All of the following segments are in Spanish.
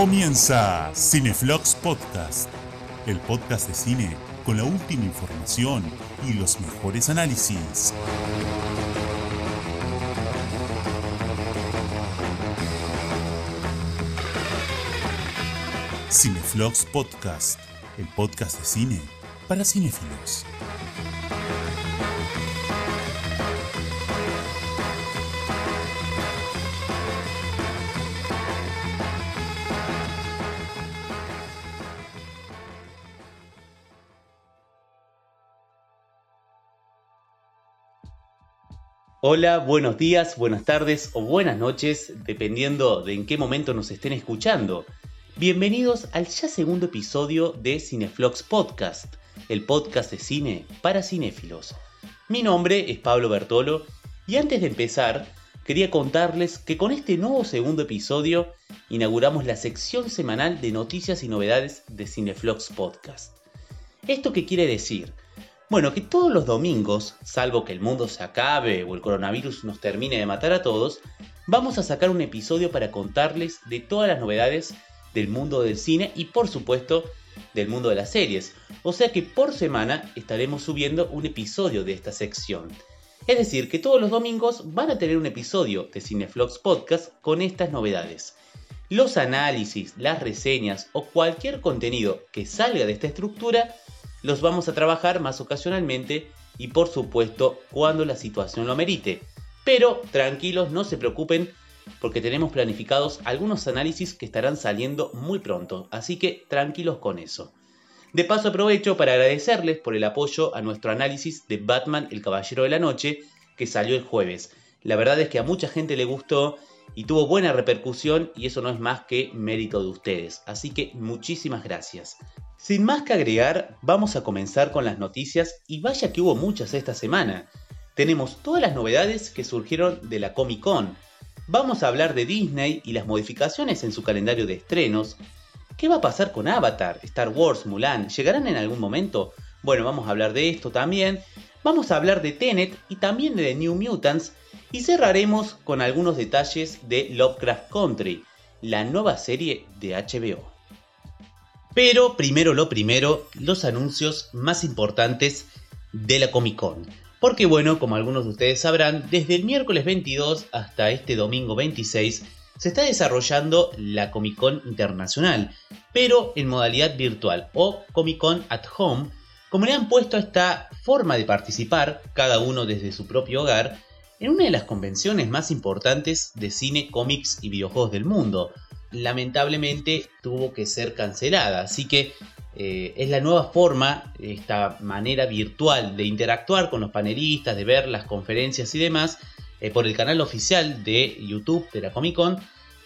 Comienza Cineflux Podcast, el podcast de cine con la última información y los mejores análisis. Cineflux Podcast, el podcast de cine para cinéfilos. Hola, buenos días, buenas tardes o buenas noches, dependiendo de en qué momento nos estén escuchando. Bienvenidos al ya segundo episodio de Cineflux Podcast, el podcast de cine para cinéfilos. Mi nombre es Pablo Bertolo y antes de empezar, quería contarles que con este nuevo segundo episodio inauguramos la sección semanal de noticias y novedades de Cineflux Podcast. ¿Esto qué quiere decir? Bueno, que todos los domingos, salvo que el mundo se acabe o el coronavirus nos termine de matar a todos, vamos a sacar un episodio para contarles de todas las novedades del mundo del cine y por supuesto del mundo de las series. O sea que por semana estaremos subiendo un episodio de esta sección. Es decir, que todos los domingos van a tener un episodio de Cineflux Podcast con estas novedades. Los análisis, las reseñas o cualquier contenido que salga de esta estructura los vamos a trabajar más ocasionalmente y por supuesto cuando la situación lo merite. Pero tranquilos, no se preocupen porque tenemos planificados algunos análisis que estarán saliendo muy pronto, así que tranquilos con eso. De paso aprovecho para agradecerles por el apoyo a nuestro análisis de Batman el Caballero de la Noche que salió el jueves. La verdad es que a mucha gente le gustó y tuvo buena repercusión y eso no es más que mérito de ustedes. Así que muchísimas gracias. Sin más que agregar, vamos a comenzar con las noticias y vaya que hubo muchas esta semana. Tenemos todas las novedades que surgieron de la Comic Con. Vamos a hablar de Disney y las modificaciones en su calendario de estrenos. ¿Qué va a pasar con Avatar, Star Wars, Mulan? ¿Llegarán en algún momento? Bueno, vamos a hablar de esto también. Vamos a hablar de Tenet y también de The New Mutants. Y cerraremos con algunos detalles de Lovecraft Country, la nueva serie de HBO. Pero primero lo primero, los anuncios más importantes de la Comic Con. Porque bueno, como algunos de ustedes sabrán, desde el miércoles 22 hasta este domingo 26 se está desarrollando la Comic Con Internacional, pero en modalidad virtual o Comic Con at Home, como le han puesto esta forma de participar, cada uno desde su propio hogar, en una de las convenciones más importantes de cine, cómics y videojuegos del mundo, lamentablemente tuvo que ser cancelada. Así que eh, es la nueva forma, esta manera virtual de interactuar con los panelistas, de ver las conferencias y demás, eh, por el canal oficial de YouTube de la Comic Con.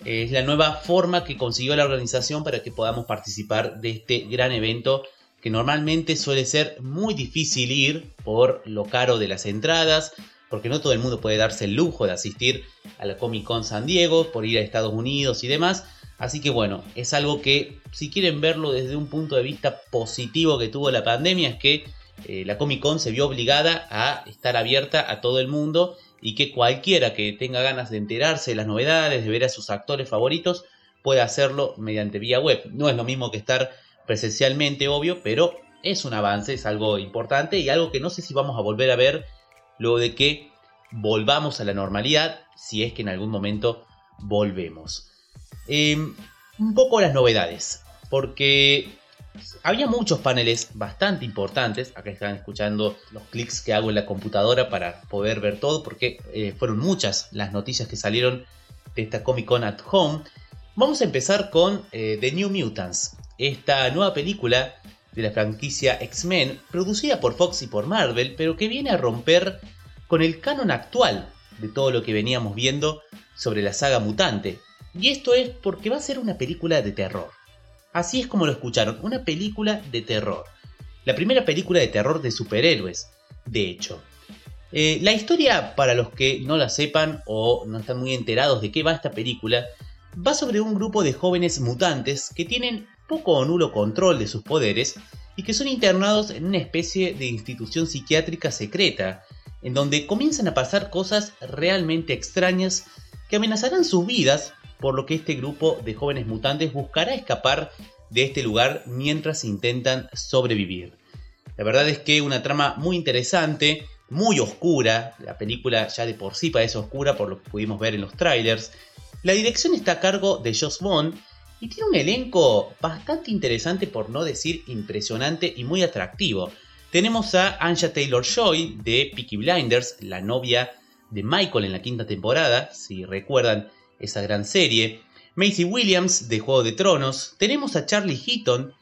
es la nueva forma que consiguió la organización para que podamos participar de este gran evento que normalmente suele ser muy difícil ir por lo caro de las entradas, porque no todo el mundo puede darse el lujo de asistir a la Comic Con San Diego, por ir a Estados Unidos y demás. Así que bueno, es algo que si quieren verlo desde un punto de vista positivo que tuvo la pandemia, es que eh, la Comic Con se vio obligada a estar abierta a todo el mundo y que cualquiera que tenga ganas de enterarse de las novedades, de ver a sus actores favoritos, puede hacerlo mediante vía web. No es lo mismo que estar presencialmente, obvio, pero es un avance, es algo importante y algo que no sé si vamos a volver a ver luego de que volvamos a la normalidad, si es que en algún momento volvemos. Em, un poco las novedades, porque había muchos paneles bastante importantes. Acá están escuchando los clics que hago en la computadora para poder ver todo, porque eh, fueron muchas las noticias que salieron de esta Comic Con at Home. Vamos a empezar con eh, The New Mutants, esta nueva película de la franquicia X-Men, producida por Fox y por Marvel, pero que viene a romper con el canon actual de todo lo que veníamos viendo sobre la saga mutante. Y esto es porque va a ser una película de terror. Así es como lo escucharon, una película de terror. La primera película de terror de superhéroes, de hecho. Eh, la historia, para los que no la sepan o no están muy enterados de qué va esta película, va sobre un grupo de jóvenes mutantes que tienen poco o nulo control de sus poderes y que son internados en una especie de institución psiquiátrica secreta, en donde comienzan a pasar cosas realmente extrañas que amenazarán sus vidas por lo que este grupo de jóvenes mutantes buscará escapar de este lugar mientras intentan sobrevivir. La verdad es que una trama muy interesante, muy oscura, la película ya de por sí parece oscura por lo que pudimos ver en los trailers. La dirección está a cargo de Joss Bond y tiene un elenco bastante interesante por no decir impresionante y muy atractivo. Tenemos a Anja Taylor-Joy de Peaky Blinders, la novia de Michael en la quinta temporada, si recuerdan esa gran serie. Macy Williams de Juego de Tronos. Tenemos a Charlie Heaton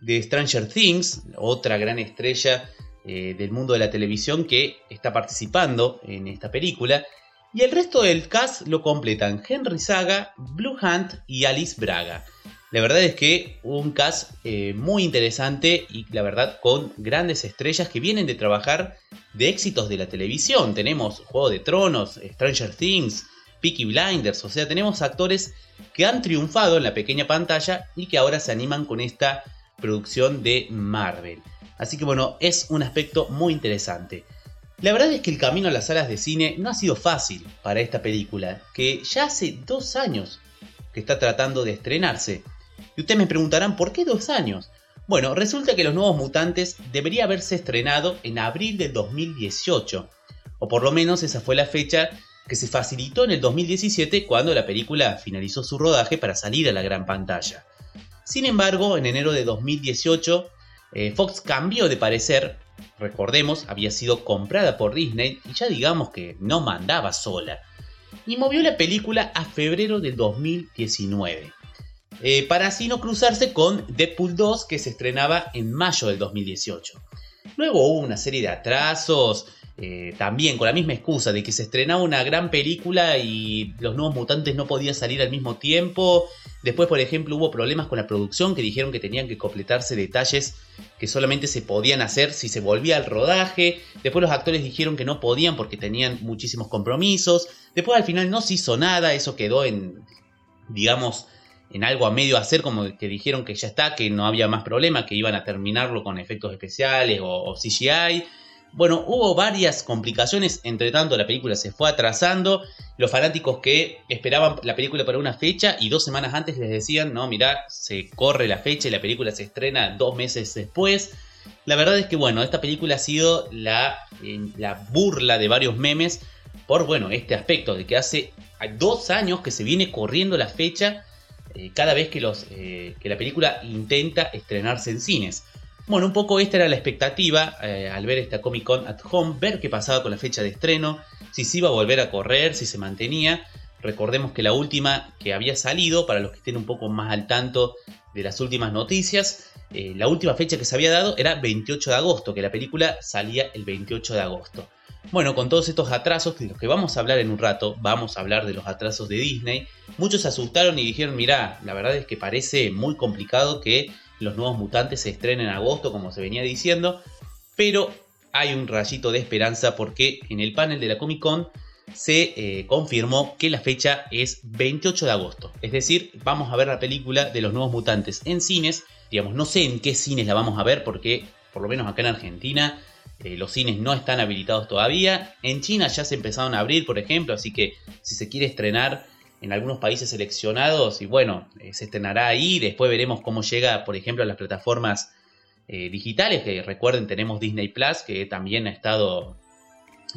de Stranger Things, otra gran estrella eh, del mundo de la televisión que está participando en esta película. Y el resto del cast lo completan Henry Saga, Blue Hunt y Alice Braga. La verdad es que un cast eh, muy interesante y la verdad con grandes estrellas que vienen de trabajar de éxitos de la televisión. Tenemos Juego de Tronos, Stranger Things, Peaky Blinders, o sea, tenemos actores que han triunfado en la pequeña pantalla y que ahora se animan con esta producción de Marvel. Así que bueno, es un aspecto muy interesante. La verdad es que el camino a las salas de cine no ha sido fácil para esta película, que ya hace dos años que está tratando de estrenarse. Y ustedes me preguntarán, ¿por qué dos años? Bueno, resulta que Los Nuevos Mutantes debería haberse estrenado en abril del 2018, o por lo menos esa fue la fecha que se facilitó en el 2017 cuando la película finalizó su rodaje para salir a la gran pantalla. Sin embargo, en enero de 2018, eh, Fox cambió de parecer, recordemos, había sido comprada por Disney y ya digamos que no mandaba sola, y movió la película a febrero del 2019. Eh, para así no cruzarse con Deadpool 2 que se estrenaba en mayo del 2018. Luego hubo una serie de atrasos, eh, también con la misma excusa de que se estrenaba una gran película y los nuevos mutantes no podían salir al mismo tiempo. Después, por ejemplo, hubo problemas con la producción que dijeron que tenían que completarse detalles que solamente se podían hacer si se volvía al rodaje. Después los actores dijeron que no podían porque tenían muchísimos compromisos. Después al final no se hizo nada, eso quedó en, digamos, en algo a medio hacer, como que dijeron que ya está, que no había más problema, que iban a terminarlo con efectos especiales o CGI. Bueno, hubo varias complicaciones, entre tanto la película se fue atrasando, los fanáticos que esperaban la película para una fecha y dos semanas antes les decían, no, mirá, se corre la fecha y la película se estrena dos meses después. La verdad es que bueno, esta película ha sido la, la burla de varios memes por bueno, este aspecto de que hace dos años que se viene corriendo la fecha eh, cada vez que, los, eh, que la película intenta estrenarse en cines. Bueno, un poco esta era la expectativa eh, al ver esta Comic Con at Home, ver qué pasaba con la fecha de estreno, si se iba a volver a correr, si se mantenía. Recordemos que la última que había salido, para los que estén un poco más al tanto de las últimas noticias, eh, la última fecha que se había dado era 28 de agosto, que la película salía el 28 de agosto. Bueno, con todos estos atrasos, de los que vamos a hablar en un rato, vamos a hablar de los atrasos de Disney, muchos se asustaron y dijeron, mirá, la verdad es que parece muy complicado que los nuevos mutantes se estrenen en agosto, como se venía diciendo, pero hay un rayito de esperanza porque en el panel de la Comic Con se eh, confirmó que la fecha es 28 de agosto. Es decir, vamos a ver la película de los nuevos mutantes en cines. Digamos, no sé en qué cines la vamos a ver porque, por lo menos acá en Argentina, eh, los cines no están habilitados todavía. En China ya se empezaron a abrir, por ejemplo, así que si se quiere estrenar en algunos países seleccionados y bueno, eh, se estrenará ahí. Después veremos cómo llega, por ejemplo, a las plataformas eh, digitales, que recuerden tenemos Disney Plus, que también ha estado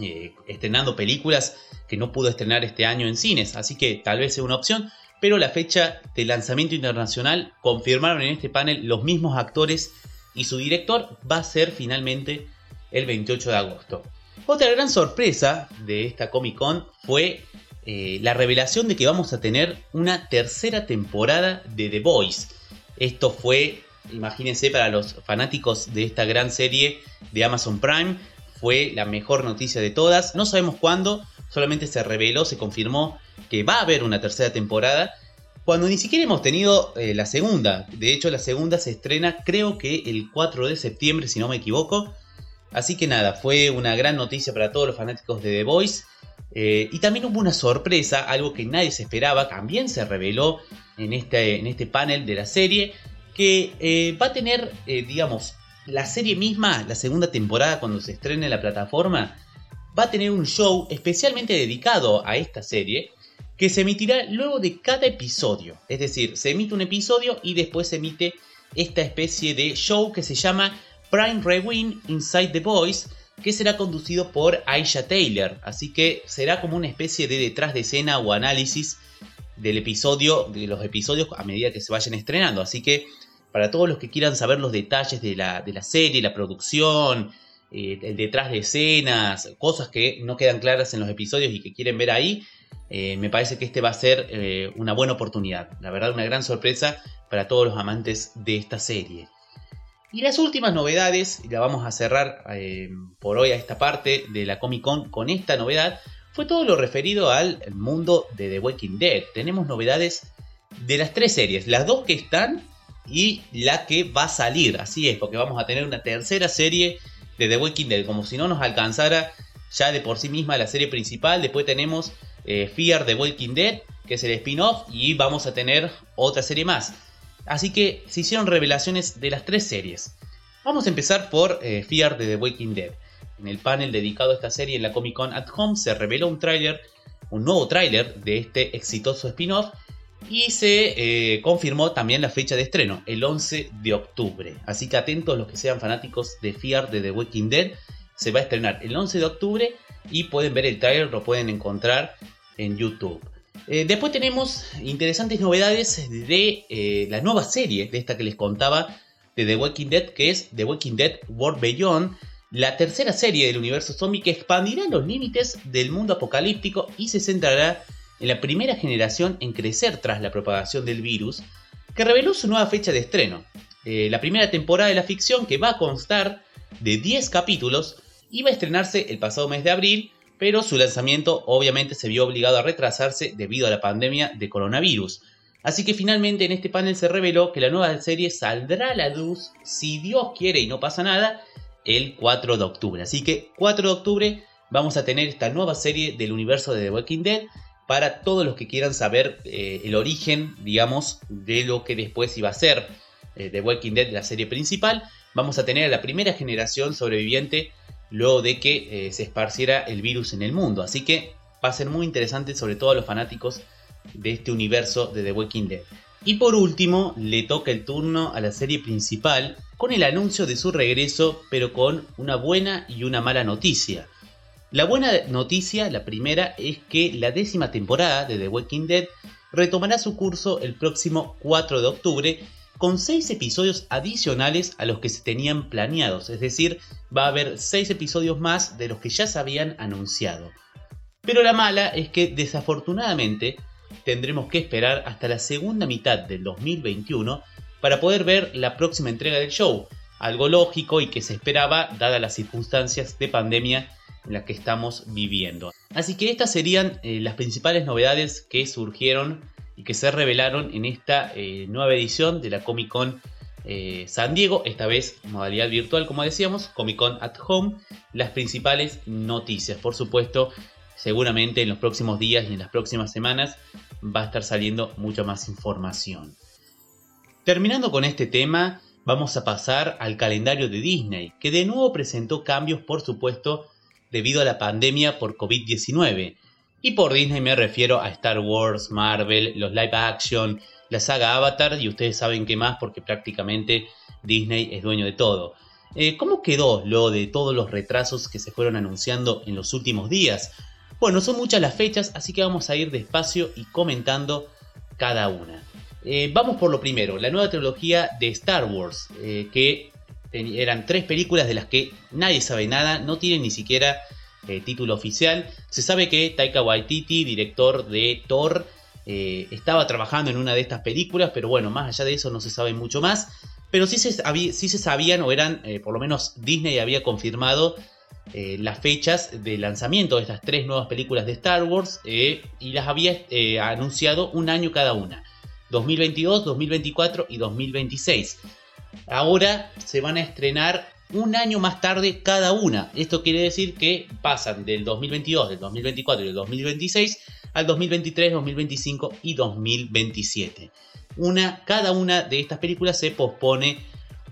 eh, estrenando películas que no pudo estrenar este año en cines, así que tal vez sea una opción. Pero la fecha de lanzamiento internacional confirmaron en este panel los mismos actores y su director va a ser finalmente el 28 de agosto. Otra gran sorpresa de esta Comic Con fue eh, la revelación de que vamos a tener una tercera temporada de The Voice. Esto fue, imagínense, para los fanáticos de esta gran serie de Amazon Prime, fue la mejor noticia de todas. No sabemos cuándo, solamente se reveló, se confirmó que va a haber una tercera temporada. Cuando ni siquiera hemos tenido eh, la segunda. De hecho, la segunda se estrena creo que el 4 de septiembre, si no me equivoco. Así que nada, fue una gran noticia para todos los fanáticos de The Voice. Eh, y también hubo una sorpresa, algo que nadie se esperaba, también se reveló en este, en este panel de la serie, que eh, va a tener, eh, digamos, la serie misma, la segunda temporada cuando se estrene en la plataforma, va a tener un show especialmente dedicado a esta serie, que se emitirá luego de cada episodio. Es decir, se emite un episodio y después se emite esta especie de show que se llama Prime Rewind Inside the Voice, que será conducido por Aisha Taylor. Así que será como una especie de detrás de escena o análisis del episodio, de los episodios a medida que se vayan estrenando. Así que para todos los que quieran saber los detalles de la, de la serie, la producción, eh, el detrás de escenas, cosas que no quedan claras en los episodios y que quieren ver ahí, eh, me parece que este va a ser eh, una buena oportunidad. La verdad, una gran sorpresa para todos los amantes de esta serie. Y las últimas novedades, y la vamos a cerrar por hoy a esta parte de la Comic Con con esta novedad, fue todo lo referido al mundo de The Walking Dead. Tenemos novedades de las tres series, las dos que están y la que va a salir. Así es, porque vamos a tener una tercera serie de The Walking Dead, como si no nos alcanzara ya de por sí misma la serie principal. Después tenemos eh, Fear The Walking Dead, que es el spin-off, y vamos a tener otra serie más. Así que se hicieron revelaciones de las tres series. Vamos a empezar por eh, Fear The Walking Dead. En el panel dedicado a esta serie en la Comic Con at Home se reveló un tráiler, un nuevo tráiler de este exitoso spin-off y se eh, confirmó también la fecha de estreno, el 11 de octubre. Así que atentos los que sean fanáticos de Fear de The Walking Dead, se va a estrenar el 11 de octubre y pueden ver el tráiler, lo pueden encontrar en YouTube. Eh, después tenemos interesantes novedades de eh, la nueva serie, de esta que les contaba, de The Walking Dead, que es The Walking Dead World Beyond, la tercera serie del universo zombie que expandirá los límites del mundo apocalíptico y se centrará en la primera generación en crecer tras la propagación del virus, que reveló su nueva fecha de estreno. Eh, la primera temporada de la ficción, que va a constar de 10 capítulos, iba a estrenarse el pasado mes de abril, pero su lanzamiento obviamente se vio obligado a retrasarse debido a la pandemia de coronavirus. Así que finalmente en este panel se reveló que la nueva serie saldrá a la luz, si Dios quiere y no pasa nada, el 4 de octubre. Así que 4 de octubre vamos a tener esta nueva serie del universo de The Walking Dead para todos los que quieran saber eh, el origen, digamos, de lo que después iba a ser eh, The Walking Dead, la serie principal. Vamos a tener a la primera generación sobreviviente luego de que eh, se esparciera el virus en el mundo. Así que va a ser muy interesante, sobre todo a los fanáticos de este universo de The Walking Dead. Y por último, le toca el turno a la serie principal con el anuncio de su regreso, pero con una buena y una mala noticia. La buena noticia, la primera, es que la décima temporada de The Walking Dead retomará su curso el próximo 4 de octubre con 6 episodios adicionales a los que se tenían planeados, es decir, va a haber 6 episodios más de los que ya se habían anunciado. Pero la mala es que desafortunadamente tendremos que esperar hasta la segunda mitad del 2021 para poder ver la próxima entrega del show, algo lógico y que se esperaba dadas las circunstancias de pandemia en las que estamos viviendo. Así que estas serían eh, las principales novedades que surgieron y que se revelaron en esta eh, nueva edición de la Comic Con eh, San Diego, esta vez modalidad virtual como decíamos, Comic Con at Home, las principales noticias. Por supuesto, seguramente en los próximos días y en las próximas semanas va a estar saliendo mucha más información. Terminando con este tema, vamos a pasar al calendario de Disney, que de nuevo presentó cambios, por supuesto, debido a la pandemia por COVID-19. Y por Disney me refiero a Star Wars, Marvel, los live action, la saga Avatar y ustedes saben qué más porque prácticamente Disney es dueño de todo. Eh, ¿Cómo quedó lo de todos los retrasos que se fueron anunciando en los últimos días? Bueno, son muchas las fechas, así que vamos a ir despacio y comentando cada una. Eh, vamos por lo primero, la nueva trilogía de Star Wars, eh, que eran tres películas de las que nadie sabe nada, no tienen ni siquiera eh, título oficial. Se sabe que Taika Waititi, director de Thor, estaba trabajando en una de estas películas, pero bueno, más allá de eso no se sabe mucho más. Pero sí se, sí se sabían, o eran, por lo menos Disney había confirmado las fechas de lanzamiento de estas tres nuevas películas de Star Wars y las había anunciado un año cada una. 2022, 2024 y 2026. Ahora se van a estrenar un año más tarde cada una. Esto quiere decir que pasan del 2022, del 2024 y del 2026 al 2023, 2025 y 2027. Una, cada una de estas películas se pospone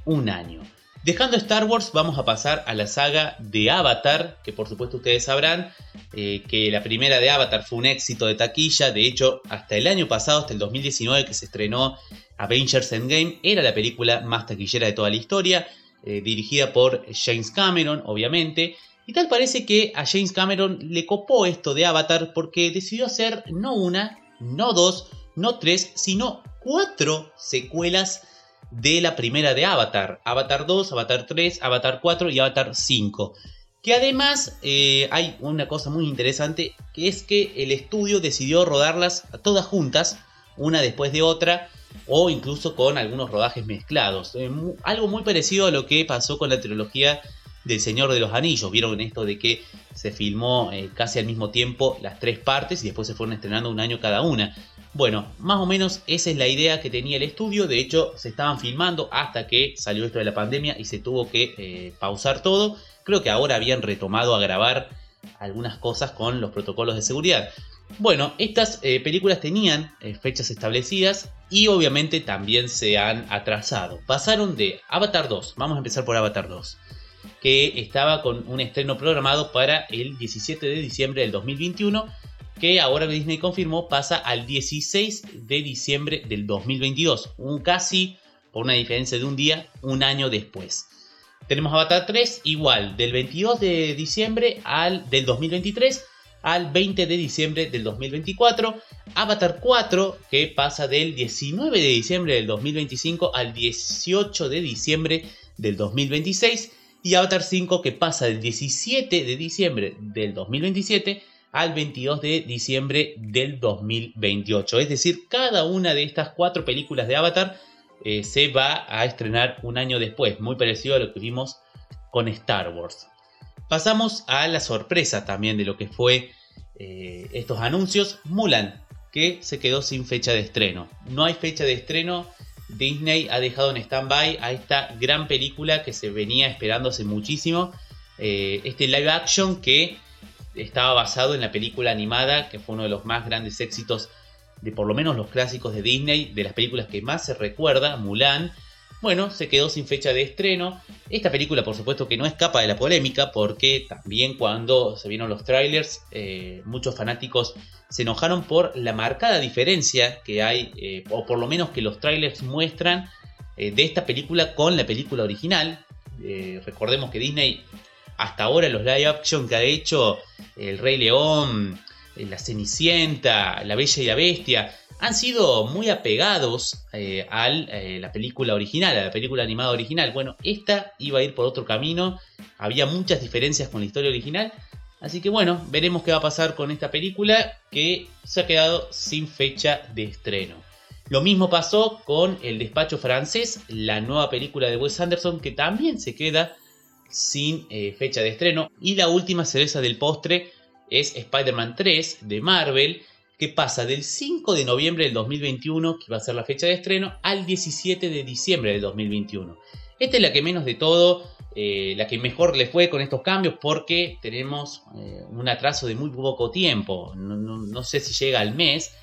un año. Dejando Star Wars, vamos a pasar a la saga de Avatar, que por supuesto ustedes sabrán eh, que la primera de Avatar fue un éxito de taquilla. De hecho, hasta el año pasado, hasta el 2019 que se estrenó Avengers Endgame, era la película más taquillera de toda la historia, eh, dirigida por James Cameron, obviamente. Y tal parece que a James Cameron le copó esto de Avatar porque decidió hacer no una, no dos, no tres, sino cuatro secuelas de la primera de Avatar. Avatar 2, Avatar 3, Avatar 4 y Avatar 5. Que además eh, hay una cosa muy interesante, que es que el estudio decidió rodarlas todas juntas, una después de otra, o incluso con algunos rodajes mezclados. Eh, algo muy parecido a lo que pasó con la trilogía del Señor de los Anillos. Vieron esto de que se filmó eh, casi al mismo tiempo las tres partes y después se fueron estrenando un año cada una. Bueno, más o menos esa es la idea que tenía el estudio. De hecho, se estaban filmando hasta que salió esto de la pandemia y se tuvo que pausar todo Creo que ahora habían retomado a grabar algunas cosas con los protocolos de seguridad. Bueno, estas eh, películas tenían eh, fechas establecidas y obviamente también se han atrasado. Pasaron de Avatar 2, vamos a empezar por Avatar 2, que estaba con un estreno programado para el 17 de diciembre del 2021, que ahora Disney confirmó pasa al 16 de diciembre del 2022, un casi, por una diferencia de un día, un año después. Tenemos Avatar 3 igual, del 22 de diciembre al, del 2023 al 20 de diciembre del 2024. Avatar 4 que pasa del 19 de diciembre del 2025 al 18 de diciembre del 2026. Y Avatar 5 que pasa del 17 de diciembre del 2027 al 22 de diciembre del 2028. Es decir, cada una de estas cuatro películas de Avatar eh, se va a estrenar un año después, muy parecido a lo que vimos con Star Wars. Pasamos a la sorpresa también de lo que fue eh, estos anuncios. Mulan, que se quedó sin fecha de estreno. No hay fecha de estreno. Disney ha dejado en stand-by a esta gran película que se venía esperando hace muchísimo. Eh, este live action que estaba basado en la película animada, que fue uno de los más grandes éxitos de por lo menos los clásicos de Disney, de las películas que más se recuerda, Mulan, bueno, se quedó sin fecha de estreno. Esta película, por supuesto, que no escapa de la polémica, porque también cuando se vieron los trailers, eh, muchos fanáticos se enojaron por la marcada diferencia que hay, eh, o por lo menos que los trailers muestran eh, de esta película con la película original. recordemos que Disney, hasta ahora, los live action que ha hecho El Rey León, la Cenicienta, La Bella y la Bestia, han sido muy apegados eh, a eh, la película original, a la película animada original. Bueno, esta iba a ir por otro camino, había muchas diferencias con la historia original, así que bueno, veremos qué va a pasar con esta película que se ha quedado sin fecha de estreno. Lo mismo pasó con El Despacho Francés, la nueva película de Wes Anderson, que también se queda sin fecha de estreno. Y la última cereza del postre es Spider-Man 3 de Marvel, que pasa del 5 de noviembre del 2021, que va a ser la fecha de estreno, al 17 de diciembre del 2021. Esta es la que menos de todo, eh, la que mejor le fue con estos cambios porque tenemos eh, un atraso de muy poco tiempo, no, sé si llega al mes.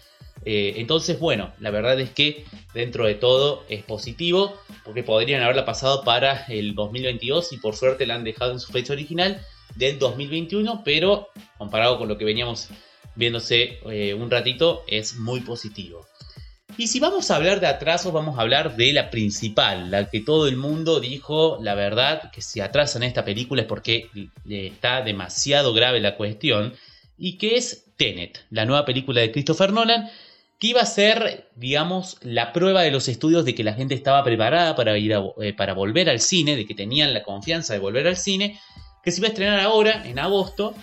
Eh, entonces, bueno, la verdad es que dentro de todo es positivo porque podrían haberla pasado para el 2022 y por suerte la han dejado en su fecha original del 2021, pero comparado con lo que veníamos viéndose eh, un ratito, es muy positivo. Y si vamos a hablar de atrasos, vamos a hablar de la principal, la que todo el mundo dijo, la verdad, que si atrasan esta película es porque está demasiado grave la cuestión, y que es Tenet, la nueva película de Christopher Nolan, que iba a ser, digamos, la prueba de los estudios de que la gente estaba preparada para, ir eh, para volver al cine, de que tenían la confianza de volver al cine, que se iba a estrenar ahora, en agosto,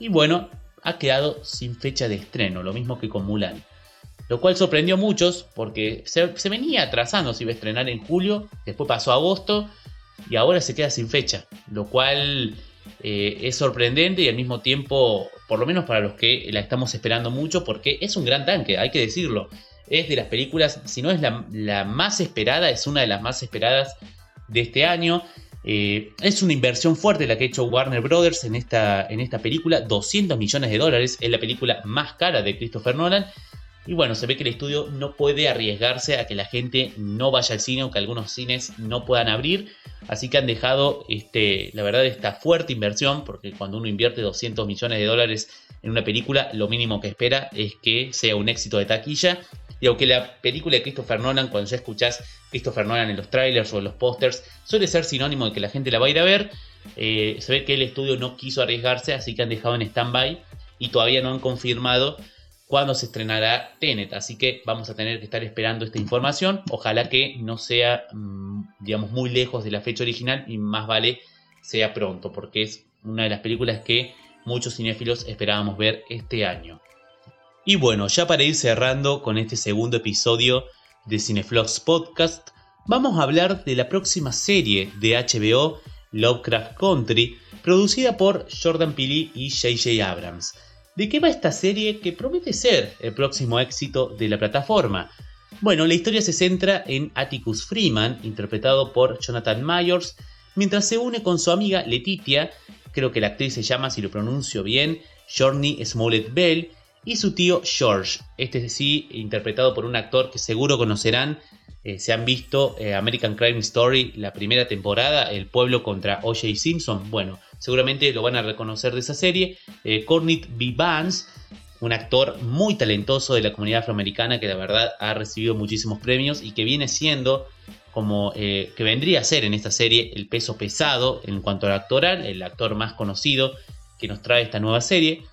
y bueno, ha quedado sin fecha de estreno, lo mismo que con Mulan. Lo cual sorprendió a muchos porque se, venía atrasando, se iba a estrenar en julio, después pasó a agosto y ahora se queda sin fecha, lo cual eh, es sorprendente y al mismo tiempo, por lo menos para los que la estamos esperando mucho, porque es un gran tanque, hay que decirlo. Es de las películas, si no es la, la más esperada, es una de las más esperadas de este año. Eh, es una inversión fuerte la que ha hecho Warner Brothers en esta, en esta película, 200 millones de dólares, es la película más cara de Christopher Nolan. Y bueno, se ve que el estudio no puede arriesgarse a que la gente no vaya al cine o que algunos cines no puedan abrir. Así que han dejado, este, la verdad, esta fuerte inversión, porque cuando uno invierte 200 millones de dólares en una película, lo mínimo que espera es que sea un éxito de taquilla. Y aunque la película de Christopher Nolan, cuando ya escuchás Christopher Nolan en los trailers o en los pósters, suele ser sinónimo de que la gente la va a ir a ver, eh, se ve que el estudio no quiso arriesgarse, así que han dejado en stand-by y todavía no han confirmado cuándo se estrenará Tenet. Así que vamos a tener que estar esperando esta información. Ojalá que no sea, mm, digamos, muy lejos de la fecha original y más vale sea pronto, porque es una de las películas que muchos cinéfilos esperábamos ver este año. Y bueno, ya para ir cerrando con este segundo episodio de Cineflox Podcast, vamos a hablar de la próxima serie de HBO, Lovecraft Country, producida por Jordan Peele y J.J. Abrams. ¿De qué va esta serie que promete ser el próximo éxito de la plataforma? Bueno, la historia se centra en Atticus Freeman, interpretado por Jonathan Myers, mientras se une con su amiga Letitia, creo que la actriz se llama, si lo pronuncio bien, Journey Smollett Bell, y su tío George, este sí interpretado por un actor que seguro conocerán, eh, se han visto eh, American Crime Story, la primera temporada, El pueblo contra O.J. Simpson, bueno, seguramente lo van a reconocer de esa serie, eh, Cornit B. Vance, un actor muy talentoso de la comunidad afroamericana que la verdad ha recibido muchísimos premios y que viene siendo como que vendría a ser en esta serie el peso pesado en cuanto al actoral, el actor más conocido que nos trae esta nueva serie.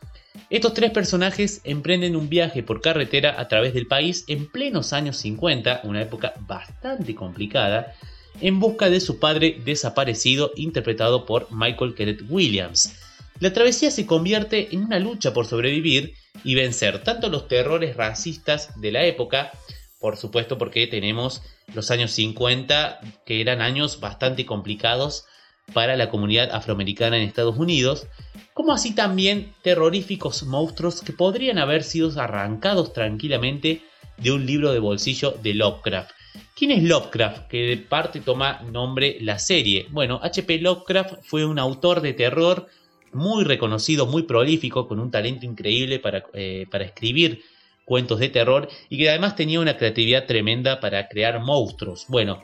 Estos tres personajes emprenden un viaje por carretera a través del país en plenos años 50, una época bastante complicada, en busca de su padre desaparecido interpretado por Michael Kenneth Williams. La travesía se convierte en una lucha por sobrevivir y vencer tanto los terrores racistas de la época, por supuesto porque tenemos los años 50 que eran años bastante complicados para la comunidad afroamericana en Estados Unidos, como así también terroríficos monstruos que podrían haber sido arrancados tranquilamente de un libro de bolsillo de Lovecraft. ¿Quién es Lovecraft? Que de parte toma nombre la serie. Bueno, H.P. Lovecraft fue un autor de terror muy reconocido, muy prolífico, con un talento increíble para, eh, para escribir cuentos de terror y que además tenía una creatividad tremenda para crear monstruos. Bueno,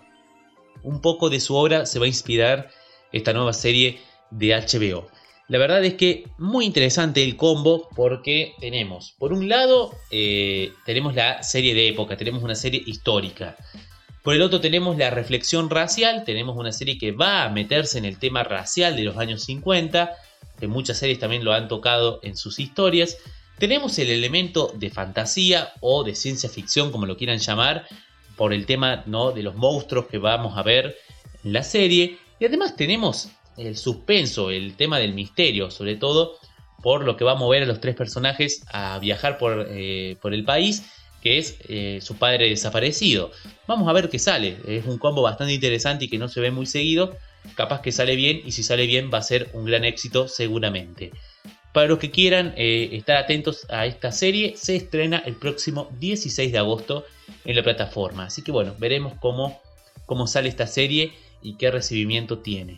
un poco de su obra se va a inspirar esta nueva serie de HBO. La verdad es que muy interesante el combo porque tenemos, por un lado, eh, tenemos la serie de época, tenemos una serie histórica. Por el otro tenemos la reflexión racial, tenemos una serie que va a meterse en el tema racial de los años 50, que muchas series también lo han tocado en sus historias. Tenemos el elemento de fantasía o de ciencia ficción, como lo quieran llamar, por el tema ¿no? de los monstruos que vamos a ver en la serie. Y además tenemos el suspenso, el tema del misterio, sobre todo por lo que va a mover a los tres personajes a viajar por, eh, por el país, que es eh, su padre desaparecido. Vamos a ver qué sale. Es un combo bastante interesante y que no se ve muy seguido. Capaz que sale bien y si sale bien va a ser un gran éxito seguramente. Para los que quieran eh, estar atentos a esta serie, se estrena el próximo 16 de agosto en la plataforma. Así que bueno, veremos cómo, cómo sale esta serie y qué recibimiento tiene.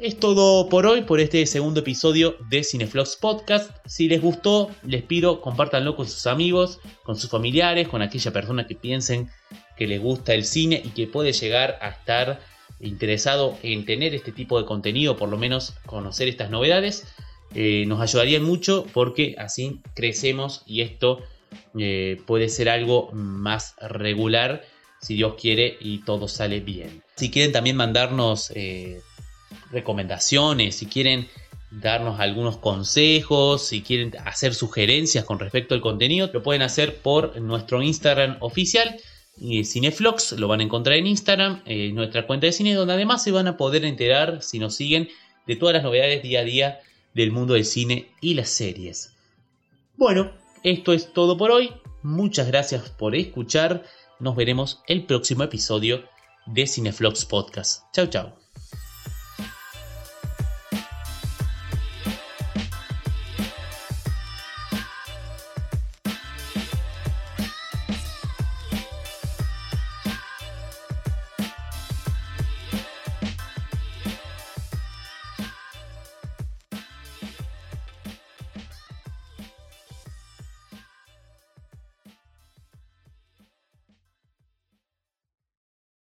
Es todo por hoy, por este segundo episodio de Cineflox Podcast. Si les gustó, les pido compártanlo con sus amigos, con sus familiares, con aquella persona que piensen que les gusta el cine y que puede llegar a estar interesado en tener este tipo de contenido, por lo menos conocer estas novedades. Eh, nos ayudaría mucho porque así crecemos y esto eh, puede ser algo más regular si Dios quiere y todo sale bien. Si quieren también mandarnos eh, recomendaciones, si quieren darnos algunos consejos, si quieren hacer sugerencias con respecto al contenido, lo pueden hacer por nuestro Instagram oficial. Cineflox, lo van a encontrar en Instagram, en nuestra cuenta de cine, donde además se van a poder enterar, si nos siguen, de todas las novedades día a día del mundo del cine y las series. Bueno, esto es todo por hoy. Muchas gracias por escuchar. Nos veremos el próximo episodio de Cineflox Podcast. Chau, chau.